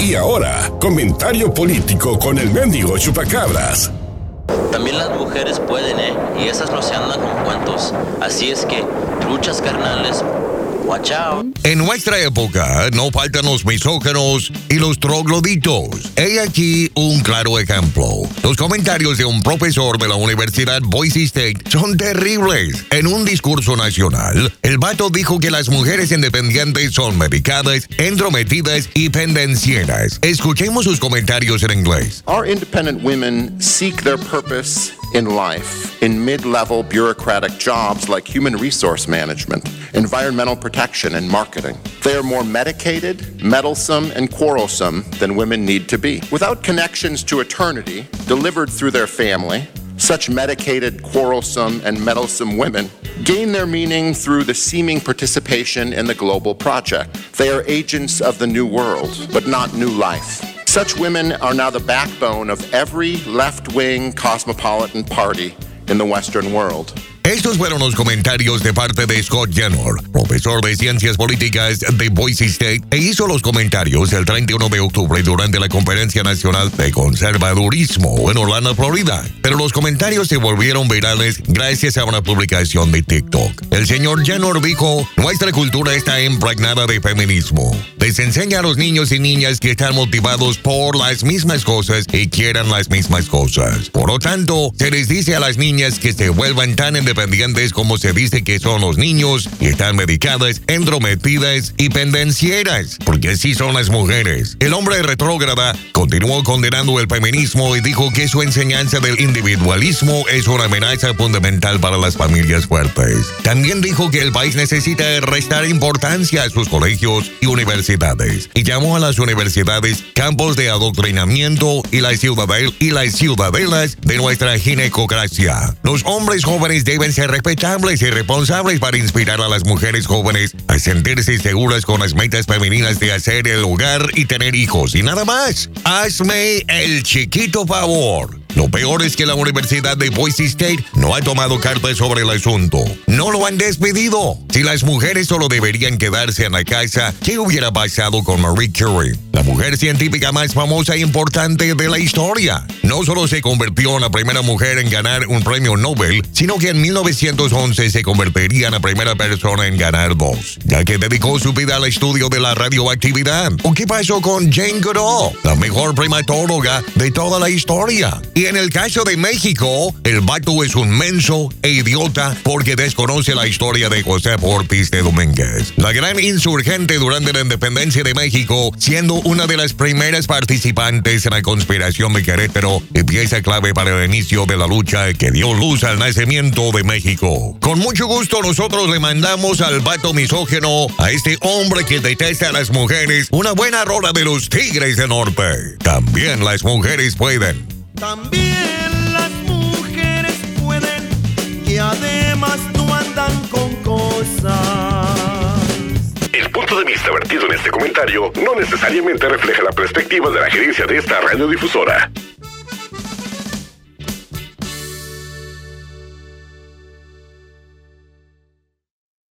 Y ahora, comentario político con el mendigo chupacabras. También las mujeres pueden, ¿eh? Y esas no se andan con cuentos. Así es que, luchas carnales, en nuestra época no faltan los misógenos y los trogloditos. He aquí un claro ejemplo. Los comentarios de un profesor de la Universidad Boise State son terribles. En un discurso nacional, el vato dijo que las mujeres independientes son medicadas, entrometidas y pendencieras. Escuchemos sus comentarios en inglés. Our independent women seek their purpose in life in mid level bureaucratic jobs like human resource management, environmental protection, and marketing. They are more medicated, meddlesome, and quarrelsome than women need to be. Without connections to eternity delivered through their family, such medicated, quarrelsome, and meddlesome women gain their meaning through the seeming participation in the global project. They are agents of the new world, but not new life. Such women are now the backbone of every left wing cosmopolitan party in the Western world. Estos fueron los comentarios de parte de Scott Jenner, profesor de Ciencias Políticas de Boise State, e hizo los comentarios el 31 de octubre durante la Conferencia Nacional de Conservadurismo en Orlando, Florida. Pero los comentarios se volvieron virales gracias a una publicación de TikTok. El señor Jenner dijo, nuestra cultura está impregnada de feminismo. Les enseña a los niños y niñas que están motivados por las mismas cosas y quieran las mismas cosas. Por lo tanto, se les dice a las niñas que se vuelvan tan independientes como se dice que son los niños y están medicadas, entrometidas y pendencieras, porque así son las mujeres. El hombre retrógrada continuó condenando el feminismo y dijo que su enseñanza del individualismo es una amenaza fundamental para las familias fuertes. También dijo que el país necesita restar importancia a sus colegios y universidades y llamó a las universidades campos de adoctrinamiento y las, ciudadel y las ciudadelas de nuestra ginecocracia. Los hombres jóvenes deben deben ser respetables y responsables para inspirar a las mujeres jóvenes a sentirse seguras con las metas femeninas de hacer el hogar y tener hijos. Y nada más, hazme el chiquito favor. Lo peor es que la Universidad de Boise State no ha tomado cartas sobre el asunto. No lo han despedido. Si las mujeres solo deberían quedarse en la casa, ¿qué hubiera pasado con Marie Curie? La mujer científica más famosa e importante de la historia. No solo se convirtió en la primera mujer en ganar un premio Nobel, sino que en 1911 se convertiría en la primera persona en ganar dos, ya que dedicó su vida al estudio de la radioactividad. ¿O qué pasó con Jane Goodall, la mejor primatóloga de toda la historia? Y en el caso de México, el vato es un menso e idiota porque desconoce la historia de José Ortiz de Domínguez, la gran insurgente durante la independencia de México, siendo una de las primeras participantes en la conspiración de Querétaro y pieza clave para el inicio de la lucha que dio luz al nacimiento de México. Con mucho gusto nosotros le mandamos al vato misógeno, a este hombre que detesta a las mujeres, una buena rola de los Tigres del Norte. También las mujeres pueden. También El punto de vista vertido en este comentario no necesariamente refleja la perspectiva de la gerencia de esta radiodifusora.